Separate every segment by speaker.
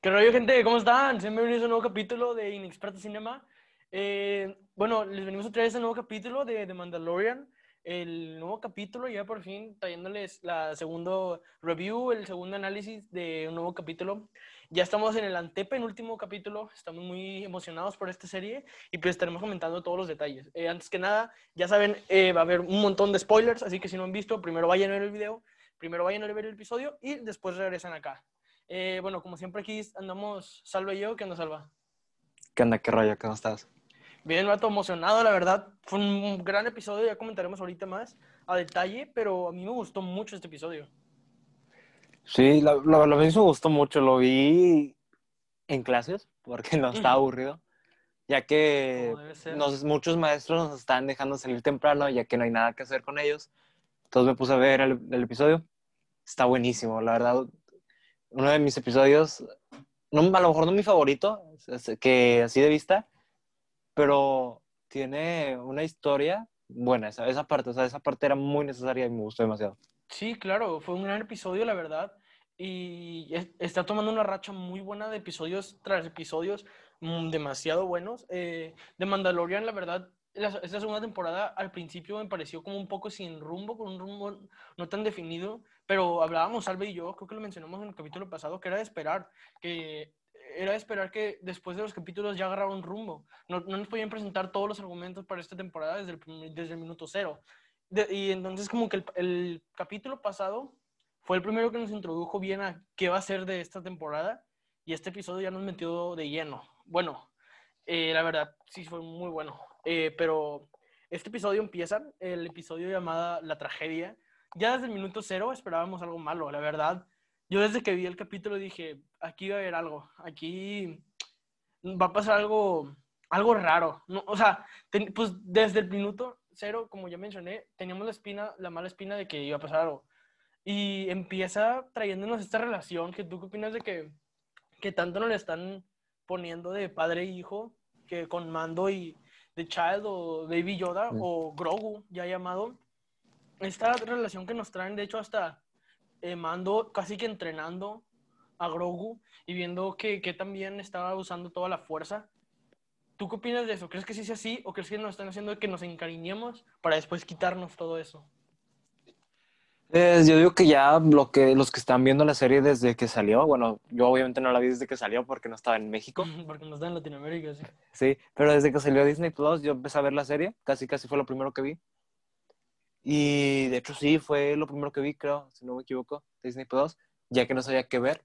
Speaker 1: ¿Qué rollo, gente? ¿Cómo están? Bienvenidos a un nuevo capítulo de Inexperto Cinema. Eh, bueno, les venimos a traer este nuevo capítulo de The Mandalorian. El nuevo capítulo, ya por fin trayéndoles la segundo review, el segundo análisis de un nuevo capítulo. Ya estamos en el antepenúltimo capítulo, estamos muy emocionados por esta serie y pues estaremos comentando todos los detalles. Eh, antes que nada, ya saben, eh, va a haber un montón de spoilers, así que si no han visto, primero vayan a ver el video, primero vayan a ver el episodio y después regresan acá. Eh, bueno, como siempre aquí andamos Salva y yo. ¿Qué onda, Salva?
Speaker 2: ¿Qué onda? ¿Qué rollo? ¿Cómo estás?
Speaker 1: Bien, rato emocionado, la verdad. Fue un gran episodio, ya comentaremos ahorita más a detalle, pero a mí me gustó mucho este episodio.
Speaker 2: Sí, lo, lo, lo mismo me gustó mucho. Lo vi en clases porque no estaba aburrido, ya que nos, muchos maestros nos están dejando salir temprano, ya que no hay nada que hacer con ellos. Entonces me puse a ver el, el episodio. Está buenísimo, la verdad uno de mis episodios, no, a lo mejor no mi favorito, que así de vista, pero tiene una historia buena, esa, esa parte, o sea, esa parte era muy necesaria y me gustó demasiado.
Speaker 1: Sí, claro, fue un gran episodio, la verdad, y está tomando una racha muy buena de episodios tras episodios mm, demasiado buenos. Eh, de Mandalorian, la verdad, esta segunda temporada al principio me pareció como un poco sin rumbo, con un rumbo no tan definido, pero hablábamos, Albe y yo, creo que lo mencionamos en el capítulo pasado, que era de esperar, que era de esperar que después de los capítulos ya agarrara un rumbo. No, no nos podían presentar todos los argumentos para esta temporada desde el, desde el minuto cero. y entonces como que el, el, capítulo pasado fue el primero que nos introdujo bien a qué va a ser de esta temporada y este episodio ya nos metió de lleno. Bueno, eh, la verdad sí fue muy bueno, eh, pero este episodio empieza, el episodio llamado La Tragedia, ya desde el minuto cero esperábamos algo malo, la verdad. Yo desde que vi el capítulo dije, aquí va a haber algo, aquí va a pasar algo, algo raro. No, o sea, pues desde el minuto cero, como ya mencioné, teníamos la espina, la mala espina de que iba a pasar algo. Y empieza trayéndonos esta relación, que tú qué opinas de que, que tanto nos le están poniendo de padre e hijo, que con Mando y The Child o Baby Yoda o Grogu, ya llamado, esta relación que nos traen, de hecho, hasta eh, Mando casi que entrenando a Grogu y viendo que, que, también estaba usando toda la fuerza. ¿Tú qué opinas de eso? ¿Crees que sí sea así o crees que nos están haciendo que nos encariñemos para después quitarnos todo eso?
Speaker 2: Eh, yo digo que ya lo que, los que están viendo la serie desde que salió, bueno, yo obviamente no la vi desde que salió porque no estaba en México.
Speaker 1: porque no está en Latinoamérica, sí.
Speaker 2: Sí, pero desde que salió Disney Plus yo empecé a ver la serie, casi casi fue lo primero que vi. Y de hecho sí, fue lo primero que vi, creo, si no me equivoco, Disney Plus, ya que no sabía qué ver.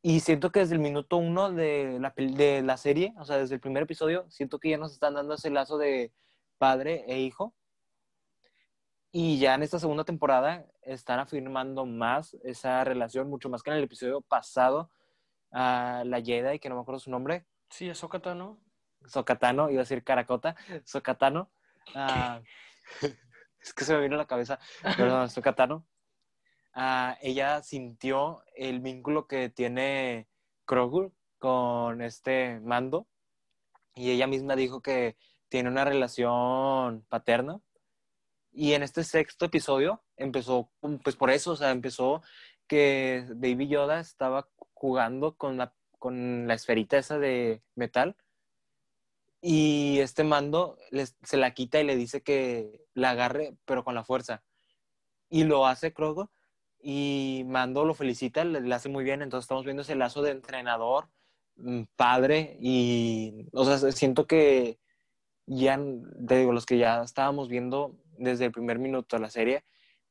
Speaker 2: Y siento que desde el minuto uno de la, de la serie, o sea, desde el primer episodio, siento que ya nos están dando ese lazo de padre e hijo. Y ya en esta segunda temporada están afirmando más esa relación, mucho más que en el episodio pasado, a la Jedi, que no me acuerdo su nombre.
Speaker 1: Sí, es Sokatano.
Speaker 2: Sokatano, iba a decir Caracota, Sokatano. Uh, es que se me vino a la cabeza, perdón, estoy catano. Uh, ella sintió el vínculo que tiene Krogur con este mando y ella misma dijo que tiene una relación paterna. Y en este sexto episodio empezó, pues por eso, o sea, empezó que Baby Yoda estaba jugando con la, con la esferita esa de metal y este mando se la quita y le dice que la agarre, pero con la fuerza. Y lo hace Krogo. Y Mando lo felicita, le, hace muy bien. Entonces estamos viendo ese lazo de entrenador, mm, padre. Y, o sea, siento que ya, te digo, los que ya estábamos viendo desde el primer minuto de la serie,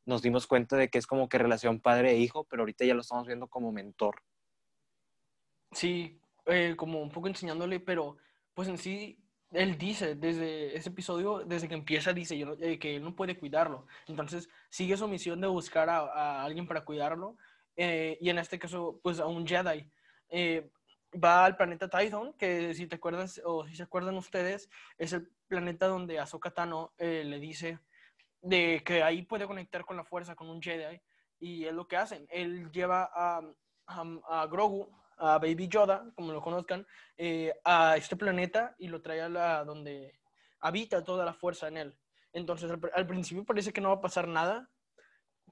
Speaker 2: nos dimos cuenta de que es como que relación padre e hijo, pero ahorita ya lo estamos viendo como mentor.
Speaker 1: Sí, eh, como un poco enseñándole, pero pues en sí él dice desde ese episodio, desde que empieza, dice eh, que él no puede cuidarlo. Entonces sigue su misión de buscar a, alguien para cuidarlo. Eh, y en este caso, pues a un Jedi. Eh, va al planeta Tython, que si te acuerdas o si se acuerdan ustedes, es el planeta donde Ahsoka Tano le dice de que ahí puede conectar con la fuerza, con un Jedi. Y es lo que hacen. Él lleva a, a, Grogu a Baby Yoda, como lo conozcan, eh, a este planeta y lo trae a la, donde habita toda la fuerza en él. Entonces, al, principio parece que no va a pasar nada,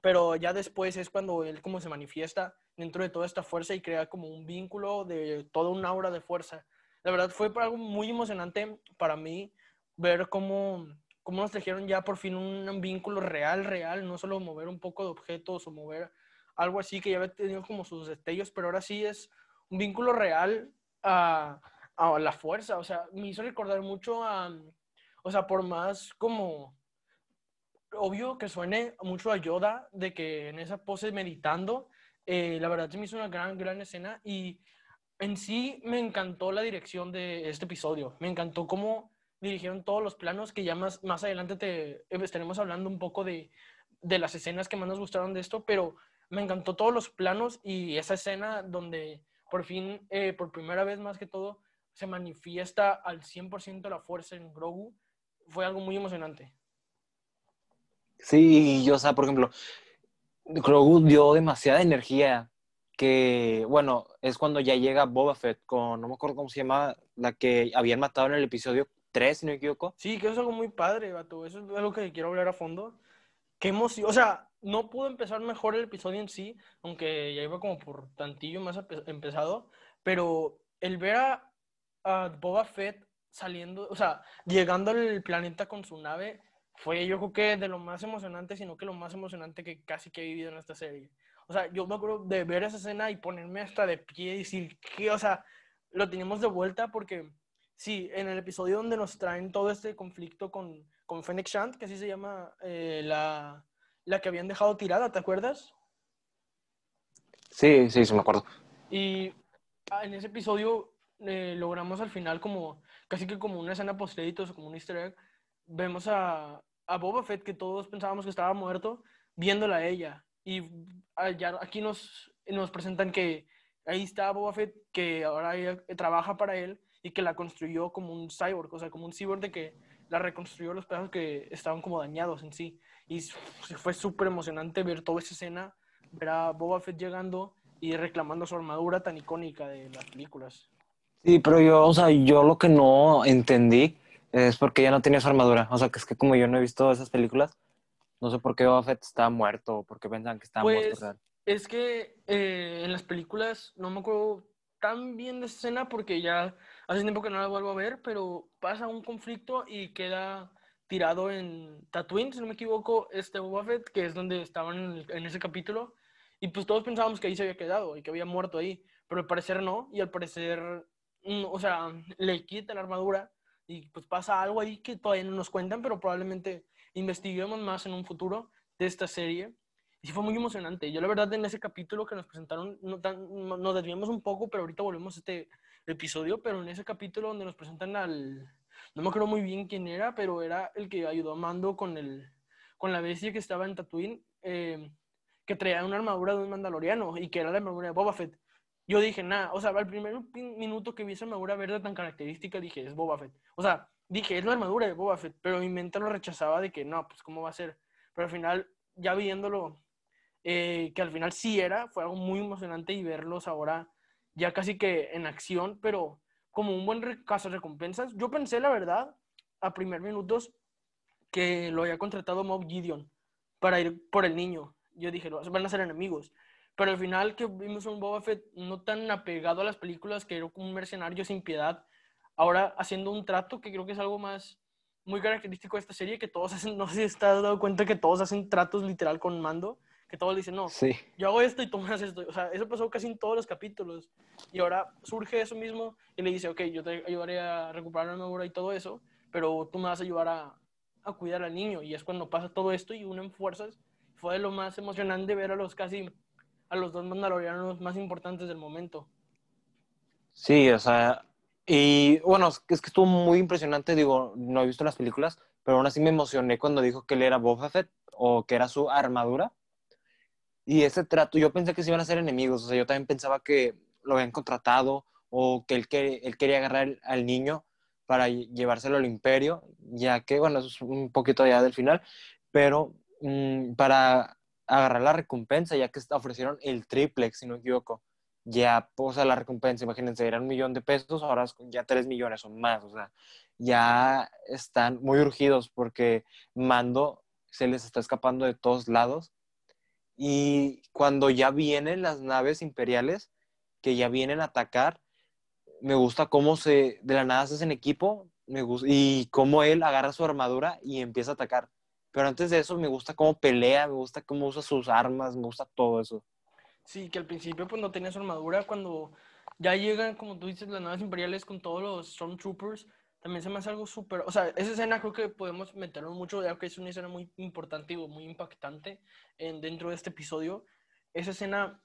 Speaker 1: pero ya después es cuando él como se manifiesta dentro de toda esta fuerza y crea como un vínculo de toda una aura de fuerza. La verdad fue algo muy emocionante para mí ver cómo, cómo nos trajeron ya por fin un, vínculo real, real, no solo mover un poco de objetos o mover algo así que ya había tenido como sus destellos, pero ahora sí es un vínculo real a, a la fuerza. O sea, me hizo recordar mucho a, o sea, por más como obvio que suene mucho a Yoda de que en esa pose meditando, eh, la verdad se me hizo una gran, gran escena y en sí me encantó la dirección de este episodio. Me encantó cómo dirigieron todos los planos que ya más, más adelante te estaremos hablando un poco de, de las escenas que más nos gustaron de esto, pero me encantó todos los planos y esa escena donde por fin, eh, por primera vez más que todo, se manifiesta al 100% la fuerza en Grogu, fue algo muy emocionante.
Speaker 2: Sí, yo, o sea, por ejemplo, Grogu dio demasiada energía que, bueno, es cuando ya llega Boba Fett con, no me acuerdo cómo se llama, la que habían matado en el episodio 3, si no me equivoco.
Speaker 1: Sí, que es algo muy padre, vato. Eso es algo que quiero hablar a fondo. Qué emoción, o sea, no pudo empezar mejor el episodio en sí, aunque ya iba como por tantillo más empezado, pero el ver a, a Boba Fett saliendo, o sea, llegando al planeta con su nave, fue yo creo que de lo más emocionante, sino que lo más emocionante que casi que he vivido en esta serie. O sea, yo me acuerdo de ver esa escena y ponerme hasta de pie y decir que, o sea, lo tenemos de vuelta porque, sí, en el episodio donde nos traen todo este conflicto con, con Fennec Shand, que así se llama eh, la, la que habían dejado tirada, ¿te acuerdas?
Speaker 2: Sí, sí, sí me acuerdo.
Speaker 1: Y ah, en ese episodio eh, logramos al final como, casi que como una escena post créditos, como un easter egg, vemos a, a Boba Fett, que todos pensábamos que estaba muerto, viéndola a ella. Y ya aquí nos, nos presentan que ahí está Boba Fett, que ahora ella trabaja para él y que la construyó como un cyborg, o sea, como un cyborg de que la reconstruyó los pedazos que estaban como dañados en sí. Y fue súper emocionante ver toda esa escena, ver a Boba Fett llegando y reclamando su armadura tan icónica de las películas.
Speaker 2: Sí, pero yo, o sea, yo lo que no entendí es porque ya no tenía su armadura. O sea, que es que como yo no he visto esas películas, no sé por qué Boba Fett está muerto o por qué pensan que está muerto.
Speaker 1: Pues, es que eh, en las películas, no me acuerdo tan bien de esa escena porque ya hace tiempo que no la vuelvo a ver, pero pasa un conflicto y queda tirado en Tatooine, si no me equivoco, este Boba Fett, que es donde estaban en, ese capítulo, y pues todos pensábamos que ahí se había quedado y que había muerto ahí, pero al parecer no, y al parecer, mm, o sea, le quita la armadura y pues pasa algo ahí que todavía no nos cuentan, pero probablemente investiguemos más en un futuro de esta serie. Y sí fue muy emocionante. Yo la verdad en ese capítulo que nos presentaron, no nos desviamos un poco, pero ahorita volvemos a este episodio, pero en ese capítulo donde nos presentan al, no me acuerdo muy bien quién era, pero era el que ayudó a Mando con, el, con la bestia que estaba en Tatooine, eh, que traía una armadura de un mandaloriano y que era la armadura de Boba Fett. Yo dije, nada, o sea, al primer minuto que vi esa armadura verde tan característica, dije, es Boba Fett. O sea, dije, es la armadura de Boba Fett, pero mi mente lo rechazaba de que no, pues cómo va a ser. Pero al final, ya viéndolo, eh, que al final sí era, fue algo muy emocionante y verlos ahora ya casi que en acción, pero como un buen caso de recompensas. Yo pensé, la verdad, a primer minutos, que lo había contratado Mob Gideon para ir por el niño. Yo dije, van a ser enemigos. Pero al final que vimos un Boba Fett no tan apegado a las películas, que era un mercenario sin piedad, ahora haciendo un trato que creo que es algo más muy característico de esta serie, que todos hacen, no sé si estás dado cuenta que todos hacen tratos literal con mando, que todos dicen, no,
Speaker 2: sí.
Speaker 1: yo hago esto y tú me haces esto. O sea, eso pasó casi en todos los capítulos. Y ahora surge eso mismo y le dice, ok, yo te ayudaré a recuperar la memoria y todo eso, pero tú me vas a ayudar a, a cuidar al niño. Y es cuando pasa todo esto y unen fuerzas. Fue lo más emocionante ver a los casi a los dos mandalorianos más importantes del momento.
Speaker 2: Sí, o sea, y bueno, es que estuvo muy impresionante, digo, no he visto las películas, pero aún así me emocioné cuando dijo que él era Boba Fett o que era su armadura. Y ese trato, yo pensé que se iban a ser enemigos, o sea, yo también pensaba que lo habían contratado o que él, que, él quería agarrar al niño para llevárselo al imperio, ya que, bueno, eso es un poquito ya del final, pero mm, para agarrar la recompensa, ya que ofrecieron el triplex, si no me equivoco. Ya, o sea, la recompensa, imagínense, era un millón de pesos, ahora ya tres millones o más, o sea, ya están muy urgidos porque Mando se les está escapando de todos lados Y cuando ya vienen las naves imperiales, que ya vienen a atacar, me gusta cómo se, de la nada se hacen equipo, me gusta, y cómo él agarra su armadura y empieza a atacar. Pero antes de eso me gusta cómo pelea, me gusta cómo usa sus armas, me gusta todo eso.
Speaker 1: Sí, que al principio pues no tenía su armadura, cuando ya llegan, como tú dices, las naves imperiales con todos los Stormtroopers, también se me hace algo súper, o sea, esa escena creo que podemos meterlo mucho, ya que es una escena muy importante y muy impactante en, dentro de este episodio. Esa escena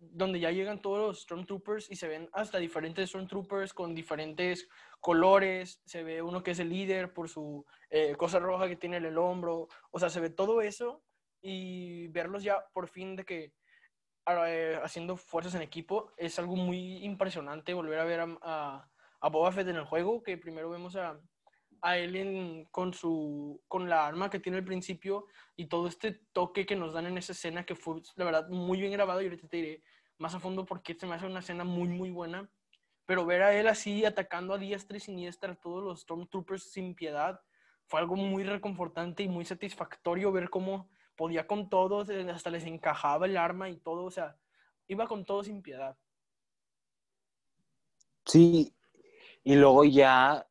Speaker 1: donde ya llegan todos los Stormtroopers y se ven hasta diferentes Stormtroopers con diferentes colores, se ve uno que es el líder por su eh, cosa roja que tiene en el hombro, o sea, se ve todo eso y verlos ya por fin de que eh, haciendo fuerzas en equipo es algo muy impresionante volver a ver a a Boba Fett en el juego, que primero vemos a, a él con, su, con la arma que tiene al principio y todo este toque que nos dan en esa escena que fue, la verdad, muy bien grabado y ahorita te diré más a fondo porque se me hace una escena muy, muy buena. Pero ver a él así atacando a diestra y siniestra a todos los Stormtroopers sin piedad fue algo muy reconfortante y muy satisfactorio ver cómo podía con todos, eh, hasta les encajaba el arma y todo, o sea, iba con todo sin piedad.
Speaker 2: Sí, y luego ya,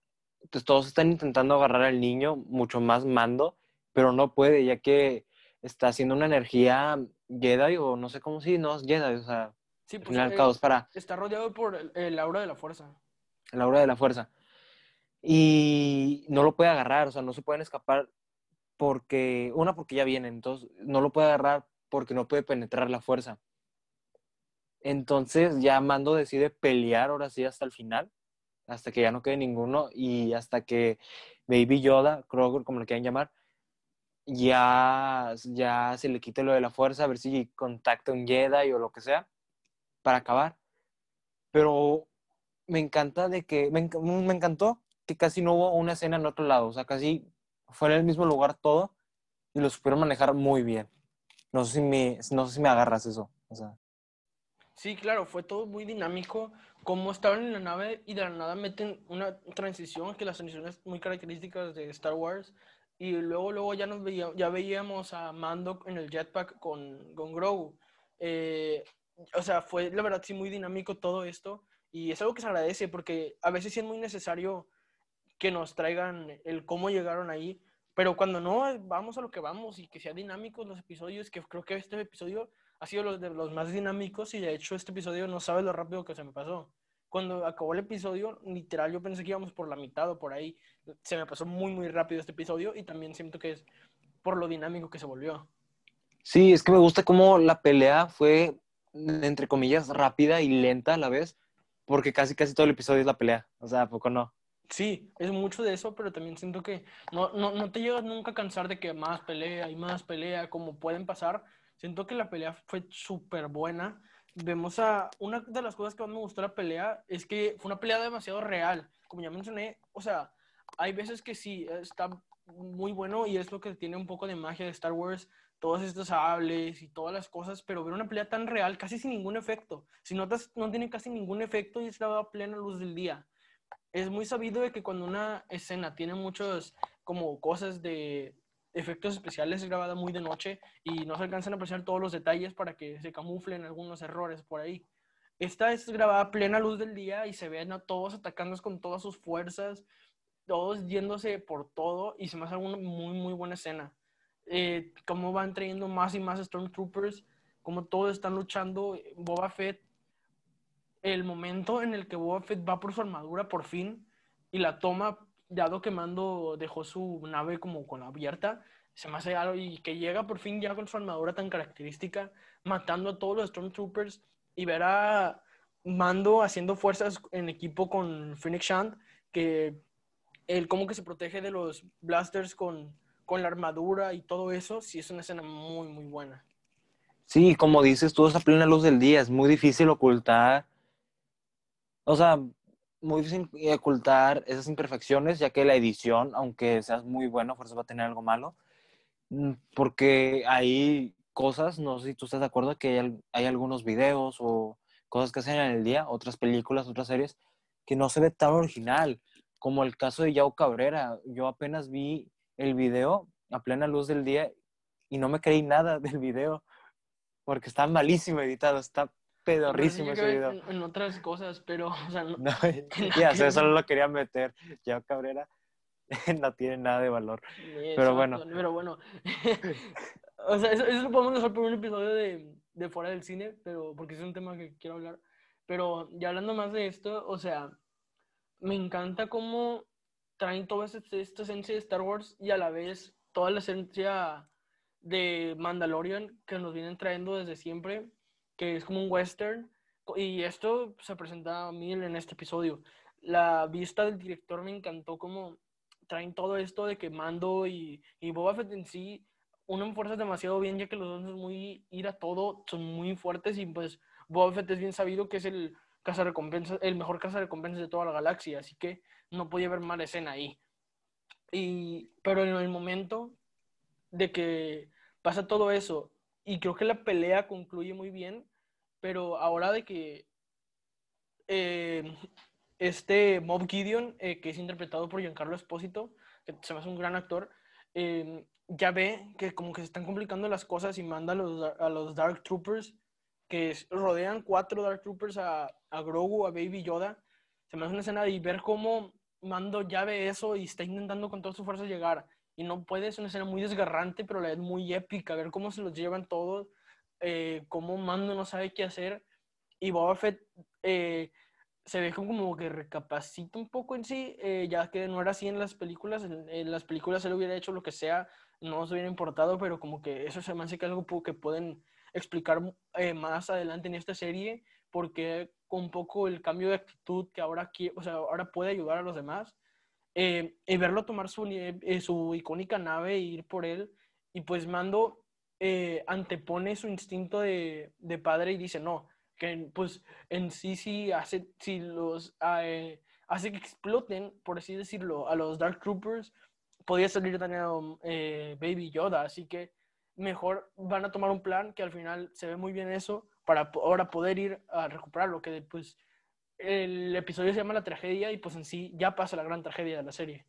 Speaker 2: pues todos están intentando agarrar al niño, mucho más mando, pero no puede, ya que está haciendo una energía Jedi, o no sé cómo si, no es Jedi, o sea,
Speaker 1: sí, pues, eh,
Speaker 2: para...
Speaker 1: Está rodeado por el, aura de la fuerza.
Speaker 2: El aura de la fuerza. Y no lo puede agarrar, o sea, no se pueden escapar porque, una, porque ya vienen, entonces no lo puede agarrar porque no puede penetrar la fuerza. Entonces ya Mando decide pelear ahora sí hasta el final hasta que ya no quede ninguno y hasta que Baby Yoda, Kroger, como lo quieran llamar, ya, ya se le quite lo de la fuerza, a ver si contacta un Jedi o lo que sea, para acabar. Pero me encanta de que, me, me encantó que casi no hubo una escena en otro lado, o sea, casi fue en el mismo lugar todo y lo supieron manejar muy bien. No sé si me, no sé si me agarras eso.
Speaker 1: Sí, claro, fue todo muy dinámico como estaban en la nave y de la nada meten una transición, que las transiciones muy características de Star Wars, y luego, luego ya, nos veía, ya veíamos a Mando en el jetpack con, con Grogu. Eh, o sea, fue la verdad sí muy dinámico todo esto, y es algo que se agradece porque a veces sí es muy necesario que nos traigan el cómo llegaron ahí, pero cuando no, vamos a lo que vamos y que sea dinámicos los episodios, que creo que este episodio ha sido los de los más dinámicos y de hecho este episodio no sabes lo rápido que se me pasó. Cuando acabó el episodio, literal, yo pensé que íbamos por la mitad o por ahí. Se me pasó muy, muy rápido este episodio y también siento que es por lo dinámico que se volvió.
Speaker 2: Sí, es que me gusta cómo la pelea fue, entre comillas, rápida y lenta a la vez, porque casi, casi todo el episodio es la pelea. O sea, ¿a poco no?
Speaker 1: Sí, es mucho de eso, pero también siento que no, no, no te llegas nunca a cansar de que más pelea y más pelea, como pueden pasar, Siento que la pelea fue súper buena. Vemos a. Una de las cosas que más me gustó la pelea es que fue una pelea demasiado real. Como ya mencioné, o sea, hay veces que sí, está muy bueno y es lo que tiene un poco de magia de Star Wars, todos estos sables y todas las cosas, pero ver una pelea tan real, casi sin ningún efecto. Si notas, no tiene casi ningún efecto y está a plena luz del día. Es muy sabido de que cuando una escena tiene muchas como cosas de efectos especiales es grabada muy de noche y no se alcanzan a apreciar todos los detalles para que se camuflen algunos errores por ahí. Esta es grabada a plena luz del día y se ven a todos atacando con todas sus fuerzas, todos yéndose por todo y se me hace una muy, muy buena escena. Eh, cómo van trayendo más y más Stormtroopers, cómo todos están luchando. Boba Fett, el momento en el que Boba Fett va por su armadura por fin y la toma dado que Mando dejó su nave como con abierta, se me hace algo y que llega por fin ya con su armadura tan característica, matando a todos los Stormtroopers y ver a Mando haciendo fuerzas en equipo con Phoenix Shand, que él como que se protege de los blasters con, con la armadura y todo eso, sí es una escena muy, muy buena.
Speaker 2: Sí, como dices, todo a plena luz del día, es muy difícil ocultar. O sea, muy difícil ocultar esas imperfecciones, ya que la edición, aunque seas muy bueno, fuerza va a tener algo malo, mm, porque hay cosas, no sé si tú estás de acuerdo, que hay, hay algunos videos o cosas que hacen en el día, otras películas, otras series, que no se ve tan original, como el caso de Yao Cabrera. Yo apenas vi el video a plena luz del día y no me creí nada del video. porque está malísimo editado, está pedorrísimo ese video.
Speaker 1: En, en, otras cosas, pero, o sea, no.
Speaker 2: No, ya, sé, solo lo quería meter. Ya Cabrera no tiene nada de valor. pero bueno.
Speaker 1: Pero bueno. o sea, eso, eso, lo podemos dejar por un episodio de, de fuera del cine, pero porque es un tema que quiero hablar. Pero ya hablando más de esto, o sea, me encanta cómo traen toda esta esencia de Star Wars y a la vez toda la esencia de Mandalorian que nos vienen trayendo desde siempre, que es como un western. Y esto se presenta a mí en este episodio. La vista del director me encantó como traen todo esto de que Mando y, y Boba Fett en sí unen fuerzas demasiado bien, ya que los dos son muy ir a todo, son muy fuertes y pues Boba Fett es bien sabido que es el recompensa el mejor recompensas de toda la galaxia, así que no podía haber mala escena ahí. Y, pero en el momento de que pasa todo eso, y creo que la pelea concluye muy bien, pero ahora de que eh, este Mob Gideon, eh, que es interpretado por Giancarlo Espósito, que se me hace un gran actor, eh, ya ve que como que se están complicando las cosas y manda a los, a los Dark Troopers, que rodean cuatro Dark Troopers a, a Grogu, a Baby Yoda. Se me hace una escena y ver cómo Mando ya ve eso y está intentando con toda su fuerza llegar. Y no puede, es una escena muy desgarrante, pero la es muy épica. Ver cómo se los llevan todos, eh, cómo Mando no sabe qué hacer. Y Boba Fett eh, se ve como que recapacita un poco en sí, eh, ya que no era así en las películas. En, las películas él hubiera hecho lo que sea, no se hubiera importado, pero como que eso se me hace que algo que pueden explicar eh, más adelante en esta serie, porque con poco el cambio de actitud que ahora, o sea, ahora puede ayudar a los demás, eh, y verlo tomar su, eh, su icónica nave e ir por él, y pues Mando antepone su instinto de, de, padre y dice, no, que pues en sí sí hace, si los, hace que exploten, por así decirlo, a los Dark Troopers, podría salir dañado Baby Yoda, así que mejor van a tomar un plan que al final se ve muy bien eso para ahora poder ir a recuperarlo, que pues el episodio se llama La tragedia y pues en sí ya pasa la gran tragedia de la serie.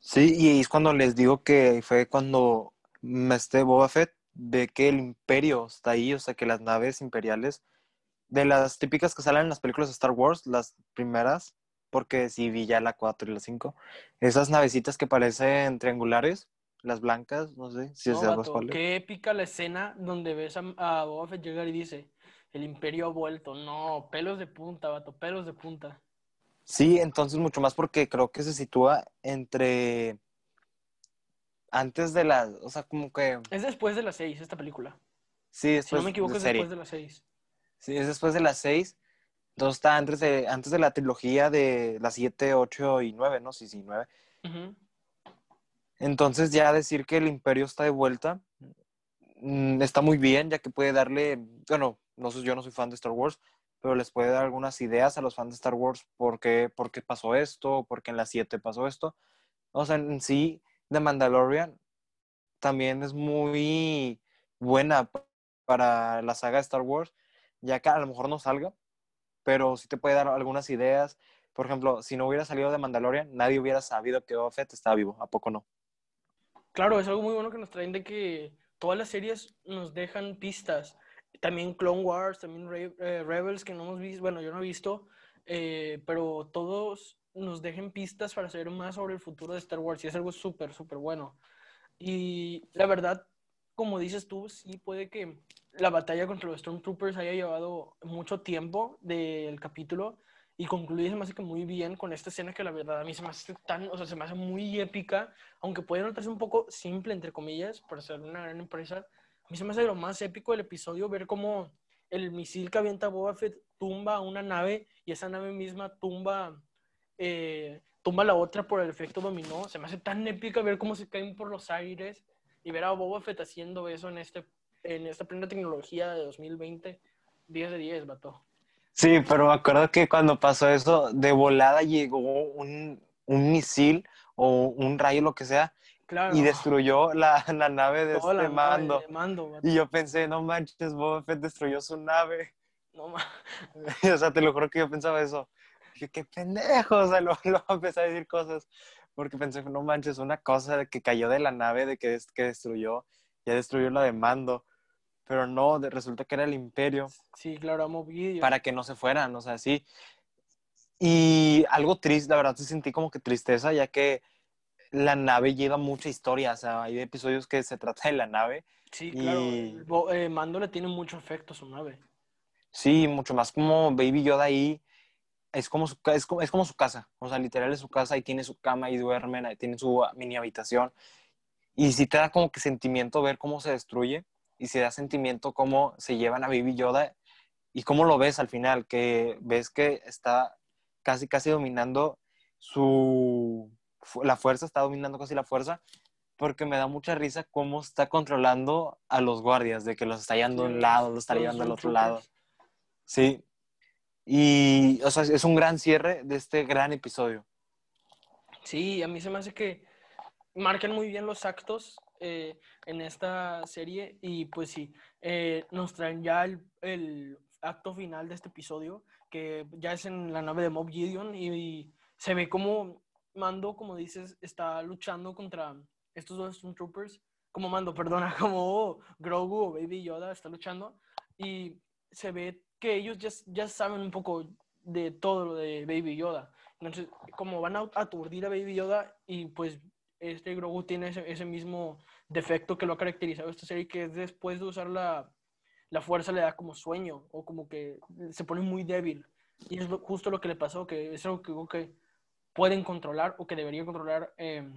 Speaker 2: Sí, y es cuando les digo que fue cuando este Boba Fett ve que el imperio está ahí, o sea que las naves imperiales, de las típicas que salen en las películas de Star Wars, las primeras, porque sí vi ya la 4 y la 5, esas navecitas que parecen triangulares, las blancas, no sé si
Speaker 1: es algo Qué épica la escena donde ves a, a Boba Fett llegar y dice, el imperio ha vuelto. No, pelos de punta, vato, pelos de punta.
Speaker 2: Sí, entonces mucho más porque creo que se sitúa entre... Antes de la... O sea, como que...
Speaker 1: Es después de las seis, esta película.
Speaker 2: Sí, después
Speaker 1: Si no me equivoco, es después de las seis.
Speaker 2: Sí, es después de las seis. Entonces está antes de, antes de la trilogía de las siete, ocho y nueve, ¿no? Sí, sí, nueve. Entonces ya decir que el imperio está de vuelta mm, está muy bien, ya que puede darle, bueno, no sé, yo no soy fan de Star Wars, pero les puede dar algunas ideas a los fans de Star Wars por qué, por qué pasó esto, por qué en la 7 pasó esto. O sea, en sí, The Mandalorian también es muy buena para la saga de Star Wars, ya que a lo mejor no salga, pero sí te puede dar algunas ideas. Por ejemplo, si no hubiera salido de Mandalorian, nadie hubiera sabido que Boba estaba vivo, ¿a poco no?
Speaker 1: Claro, es algo muy bueno que nos traen de que todas las series nos dejan pistas. También Clone Wars, también eh, Rebels, que no hemos visto, bueno, yo no he visto, eh, pero todos nos dejen pistas para saber más sobre el futuro de Star Wars y es algo súper, súper bueno. Y la verdad, como dices tú, sí puede que la batalla contra los Stormtroopers haya llevado mucho tiempo del capítulo, y concluye se me hace que muy bien con esta escena que la verdad a mí se me hace tan, o sea, se me hace muy épica, aunque puede notarse un poco simple, entre comillas, por ser una gran empresa, mí se me hace lo más épico del episodio ver cómo el misil que avienta Boba Fett tumba una nave y esa nave misma tumba, eh, tumba la otra por el efecto dominó, se me hace tan épica ver cómo se caen por los aires y ver a Boba Fett haciendo eso en, este, en esta primera tecnología de 2020, 10 de 10, vato.
Speaker 2: Sí, pero me acuerdo que cuando pasó eso, de volada llegó un, misil o un rayo, lo que sea, y destruyó la, nave de este mando. y yo pensé, no manches, Boba Fett destruyó su nave.
Speaker 1: No manches.
Speaker 2: o sea, te lo juro que yo pensaba eso. Dije, qué pendejo, o sea, lo, lo empecé a decir cosas. Porque pensé, no manches, una cosa de que cayó de la nave, de que, que destruyó, ya destruyó la de mando. pero no, de- resulta que era el imperio
Speaker 1: Sí, claro, amo vídeo.
Speaker 2: para que no se fueran, o sea, sí. Y algo triste, la verdad, sí sentí como que tristeza, ya que la nave lleva mucha historia, o sea, hay episodios que se trata de la nave,
Speaker 1: Sí, claro.
Speaker 2: y-
Speaker 1: eh, Mando le tiene mucho efecto a su nave.
Speaker 2: sí, mucho más como Baby Yoda ahí, es como su, es como, es como su casa, o sea, literal es su casa, ahí tiene su cama, ahí duermen, ahí tiene su mini habitación, y sí te da como que sentimiento ver cómo se destruye, y se da sentimiento cómo se llevan a Baby Yoda, y cómo lo ves al final, que ves que está casi, casi dominando su... La fuerza, está dominando casi la fuerza, porque me da mucha risa cómo está controlando a los guardias, de que los está llevando a un lado, los está llevando al otro lado. Sí. Y, o sea, es un gran cierre de este gran episodio.
Speaker 1: Sí, a mí se me hace que marcan muy bien los actos eh, en esta serie y pues sí, eh, nos traen ya el, el acto final de este episodio, que ya es en la nave de Mob Gideon y, y se ve como Mando, como dices, está luchando contra estos dos Stormtroopers, como Mando, perdona, como Grogu o Baby Yoda está luchando y se ve que ellos ya, ya saben un poco de todo lo de Baby Yoda. Entonces, como van a aturdir a Baby Yoda y pues este Grogu tiene ese, ese mismo defecto que lo ha caracterizado esta serie, que es después de usar la, la fuerza le da como sueño o como que se pone muy débil. Y es lo- justo lo que le pasó, que es algo que, pueden controlar o que deberían controlar eh,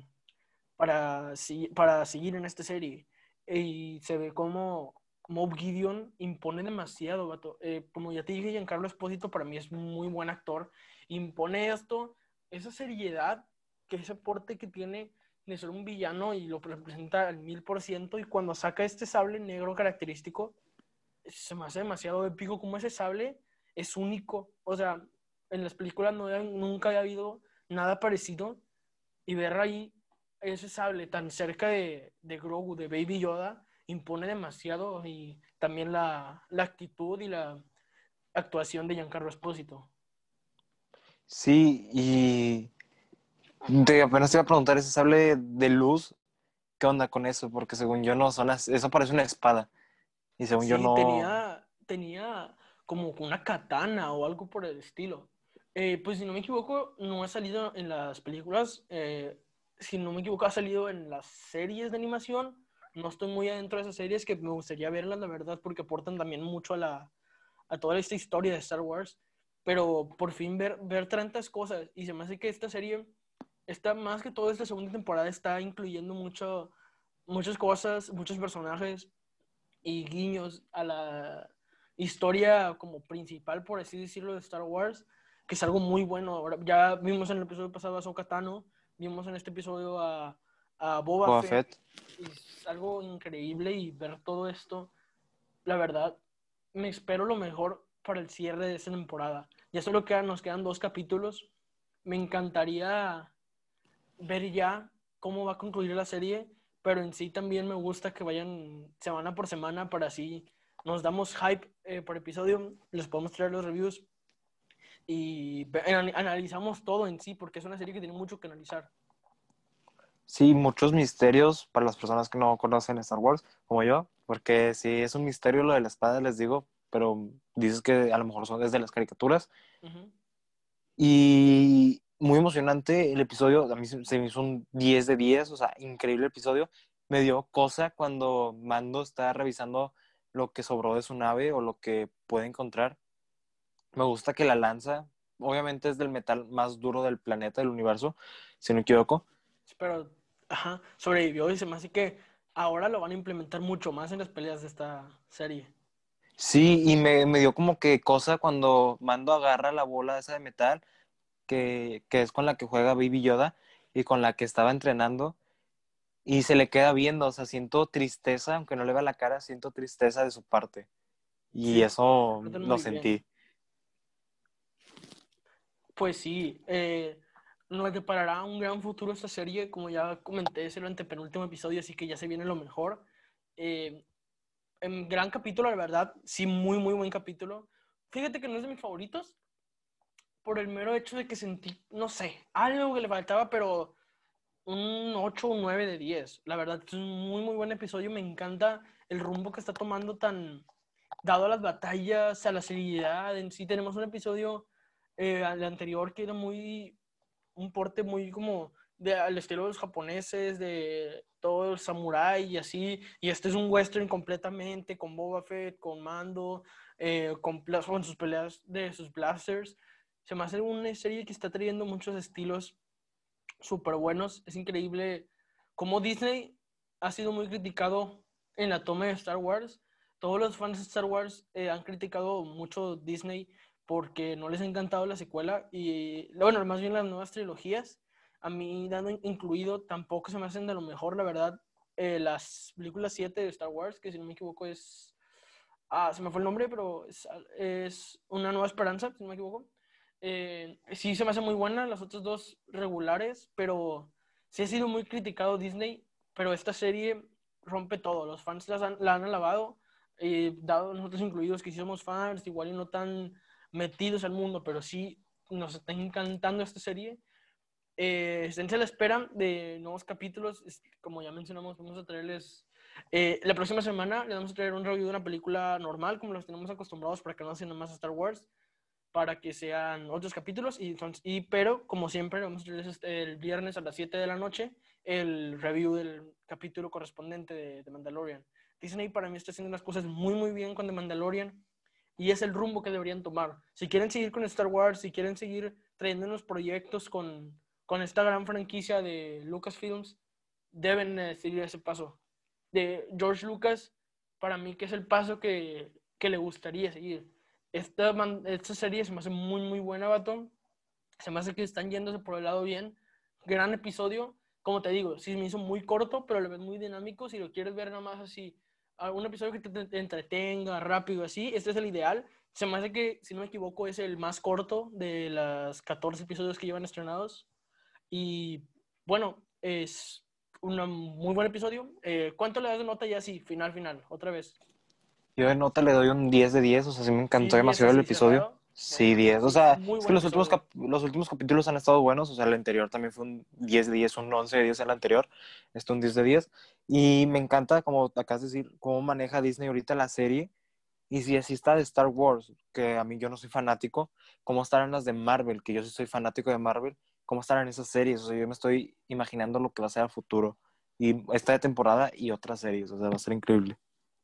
Speaker 1: para, para seguir en esta serie. Y se ve como Mob Gideon impone demasiado, vato. Eh, como ya te dije, Giancarlo Espósito para mí es muy buen actor. Impone esto, esa seriedad, que ese porte que tiene de ser un villano y lo representa al mil por ciento. Y cuando saca este sable negro característico, se me hace demasiado épico como ese sable es único. O sea, en las películas no había- nunca había habido nada parecido. Y ver ahí ese sable tan cerca de, de Grogu, de Baby Yoda, impone demasiado. Y también la, la actitud y la actuación de Giancarlo Espósito.
Speaker 2: Sí, y te, apenas te iba a preguntar ese sable de luz, ¿qué onda con eso? Porque según yo no son as- eso parece una espada. Y según yo no.
Speaker 1: tenía, tenía como una katana o algo por el estilo. Eh, pues si no me equivoco, no ha salido en las películas. eh, si no me equivoco, ha salido en las series de animación. No estoy muy adentro de esas series que me gustaría verlas, la verdad, porque aportan también mucho a, la, a toda esta historia de Star Wars. Pero por fin ver, ver tantas cosas. Y se me hace que esta serie, está más que todo esta segunda temporada, está incluyendo mucho, muchas cosas, muchos personajes y guiños a la historia como principal, por así decirlo, de Star Wars, que es algo muy bueno. Ahora, ya vimos en el episodio pasado a Ahsoka Tano, vimos en este episodio a, a Boba,
Speaker 2: Boba
Speaker 1: Fett. Es algo increíble y ver todo esto, la verdad, me espero lo mejor para el cierre de esta temporada. Ya solo quedan, nos quedan dos capítulos. Me encantaría ver ya cómo va a concluir la serie, pero en sí también me gusta que vayan semana por semana para así nos damos hype eh, por episodio, les podemos traer los reviews y analizamos todo en sí, porque es una serie que tiene mucho que analizar.
Speaker 2: Sí, muchos misterios para las personas que no conocen Star Wars, como yo, porque sí es un misterio lo de la espada, les digo, pero dices que a lo mejor son desde las caricaturas.
Speaker 1: Ujú.
Speaker 2: Y muy emocionante el episodio, a mí se se me hizo un 10 de 10, o sea, increíble episodio. Me dio cosa cuando Mando está revisando lo que sobró de su nave o lo que puede encontrar. Me gusta que la lanza, obviamente es del metal más duro del planeta, del universo, si no me equivoco.
Speaker 1: Pero, ajá, sobrevivió y se me hace que ahora lo van a implementar mucho más en las peleas de esta serie.
Speaker 2: Sí, y me, me dio como que cosa cuando Mando agarra la bola esa de metal, que, que es con la que juega Baby Yoda y con la que estaba entrenando, y se le queda viendo, o sea, siento tristeza, aunque no le vea la cara, siento tristeza de su parte. Y
Speaker 1: Sí,
Speaker 2: eso lo
Speaker 1: bien. Pues sí, eh, nos deparará un gran futuro esta serie, como ya comenté, es el antepenúltimo episodio, así que ya se viene lo mejor. Eh, en gran capítulo, la verdad, sí, muy, muy buen capítulo. Fíjate que no es de mis favoritos, por el mero hecho de que sentí, no sé, algo que le faltaba, pero un 8 o 9 de 10. La verdad, es un muy, muy buen episodio. Me encanta el rumbo que está tomando tan, dado a las batallas, a la seriedad. En sí, tenemos un episodio eh, al anterior que era muy, un porte muy como de, al estilo de los japoneses, de todo el samurái y así. Y este es un western completamente, con Boba Fett, con Mando, eh, con, con sus peleas de sus blasters. Se me hace una serie que está trayendo muchos estilos súper buenos. Es increíble cómo Disney ha sido muy criticado en la toma de Star Wars. Todos los fans de Star Wars eh, han criticado mucho Disney porque no les ha encantado la secuela y, bueno, más bien las nuevas trilogías. A mí, dando incluido, tampoco se me hacen de lo mejor, la verdad. Eh, las películas 7 de Star Wars, que si no me equivoco es... Ah, se me fue el nombre, pero es, es Una Nueva Esperanza, si no me equivoco. Eh, sí se me hace muy buena, las otras dos regulares, pero sí ha sido muy criticado Disney, pero esta serie rompe todo, los fans la han, la han alabado, eh, dado nosotros incluidos que somos fans, igual y no tan metidos al mundo, pero sí nos está encantando esta serie. Eh, estén a la espera de nuevos capítulos, como ya mencionamos, vamos a traerles... Eh, la próxima semana les vamos a traer un review de una película normal, como los tenemos acostumbrados para que no sean más Star Wars para que sean otros capítulos. Y, y, pero, como siempre, vamos a tener este, el viernes a las 7 de la noche el review del capítulo correspondiente de, de Mandalorian. Disney para mí está haciendo las cosas muy, muy bien con The Mandalorian y es el rumbo que deberían tomar. Si quieren seguir con Star Wars, si quieren seguir trayendo unos proyectos con, con esta gran franquicia de Lucasfilms, deben eh, seguir ese paso. De George Lucas, para mí que es el paso que, que le gustaría seguir esta, esta serie se me hace muy, muy buena, Batón. Se me hace que están yéndose por el lado bien. Gran episodio. Como te digo, sí me hizo muy corto, pero lo ves muy dinámico. Si lo quieres ver nada más así, algún episodio que te, entretenga, rápido, así, este es el ideal. Se me hace que, si no me equivoco, es el más corto de las 14 episodios que llevan estrenados. Y bueno, es un muy buen episodio. Eh, ¿Cuánto le das de nota ya así, final, final, otra vez?
Speaker 2: Yo de nota le doy un 10 de 10, o sea, sí me encantó demasiado el episodio. Sí, 10. O sea, es que los últimos, los últimos capítulos han estado buenos. O sea, el anterior también fue un 10 de 10, un 11 de 10 el anterior. Este un 10 de 10. Y me encanta, como acabas de decir, cómo maneja Disney ahorita la serie. Y si así está de Star Wars, que a mí yo no soy fanático, cómo estarán las de Marvel, que yo sí soy fanático de Marvel, cómo estarán esas series. O sea, yo me estoy imaginando lo que va a ser a futuro. Y esta de temporada y otras series. O sea, va a ser increíble.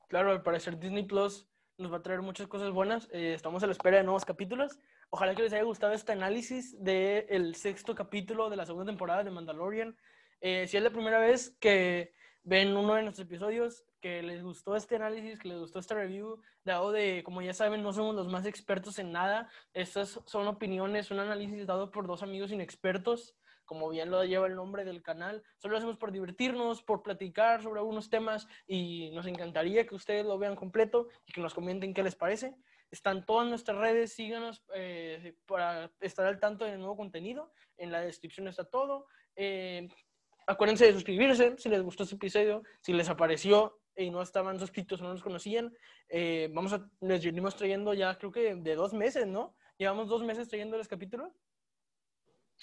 Speaker 1: Claro, al parecer Disney Plus nos va a traer muchas cosas buenas. Eh, estamos a la espera de nuevos capítulos. Ojalá que les haya gustado este análisis del sexto capítulo de la segunda temporada de Mandalorian. Eh, si es la primera vez que ven uno de nuestros episodios, que les gustó este análisis, que les gustó este review, dado de, como ya saben, no somos los más expertos en nada. Estas son opiniones, un análisis dado por dos amigos inexpertos como bien lo lleva el nombre del canal. Solo lo hacemos por divertirnos, por platicar sobre algunos temas y nos encantaría que ustedes lo vean completo y que nos comenten qué les parece. Están todas nuestras redes, síganos eh, para estar al tanto del nuevo contenido. En la descripción está todo. Eh, acuérdense de suscribirse si les gustó este episodio, si les apareció y no estaban suscritos o no nos conocían. Eh, vamos a, les venimos trayendo ya creo que de dos meses, ¿no? Llevamos dos meses trayendo los capítulos.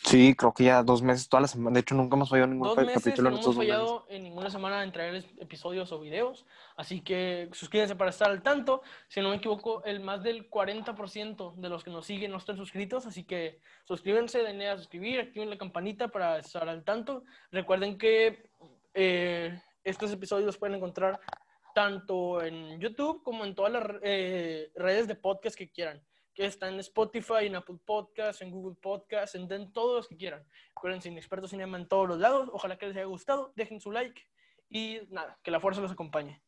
Speaker 2: Sí, creo que ya dos meses, toda la semana. De hecho, nunca hemos fallado ningún
Speaker 1: dos capítulo. No hemos fallado en ninguna semana en traer episodios o videos. Así que suscríbanse para estar al tanto. Si no me equivoco, el más del 40% de los que nos siguen no están suscritos. Así que suscríbanse, denle a suscribir, activen la campanita para estar al tanto. Recuerden que eh, estos episodios los pueden encontrar tanto en YouTube como en todas las eh, redes de podcast que quieran que está en Spotify, en Apple Podcasts, en Google Podcasts, en, en todos los que quieran. Acuérdense, Expertos Cinema en todos los lados. Ojalá que les haya gustado. Dejen su like y nada, que la fuerza los acompañe.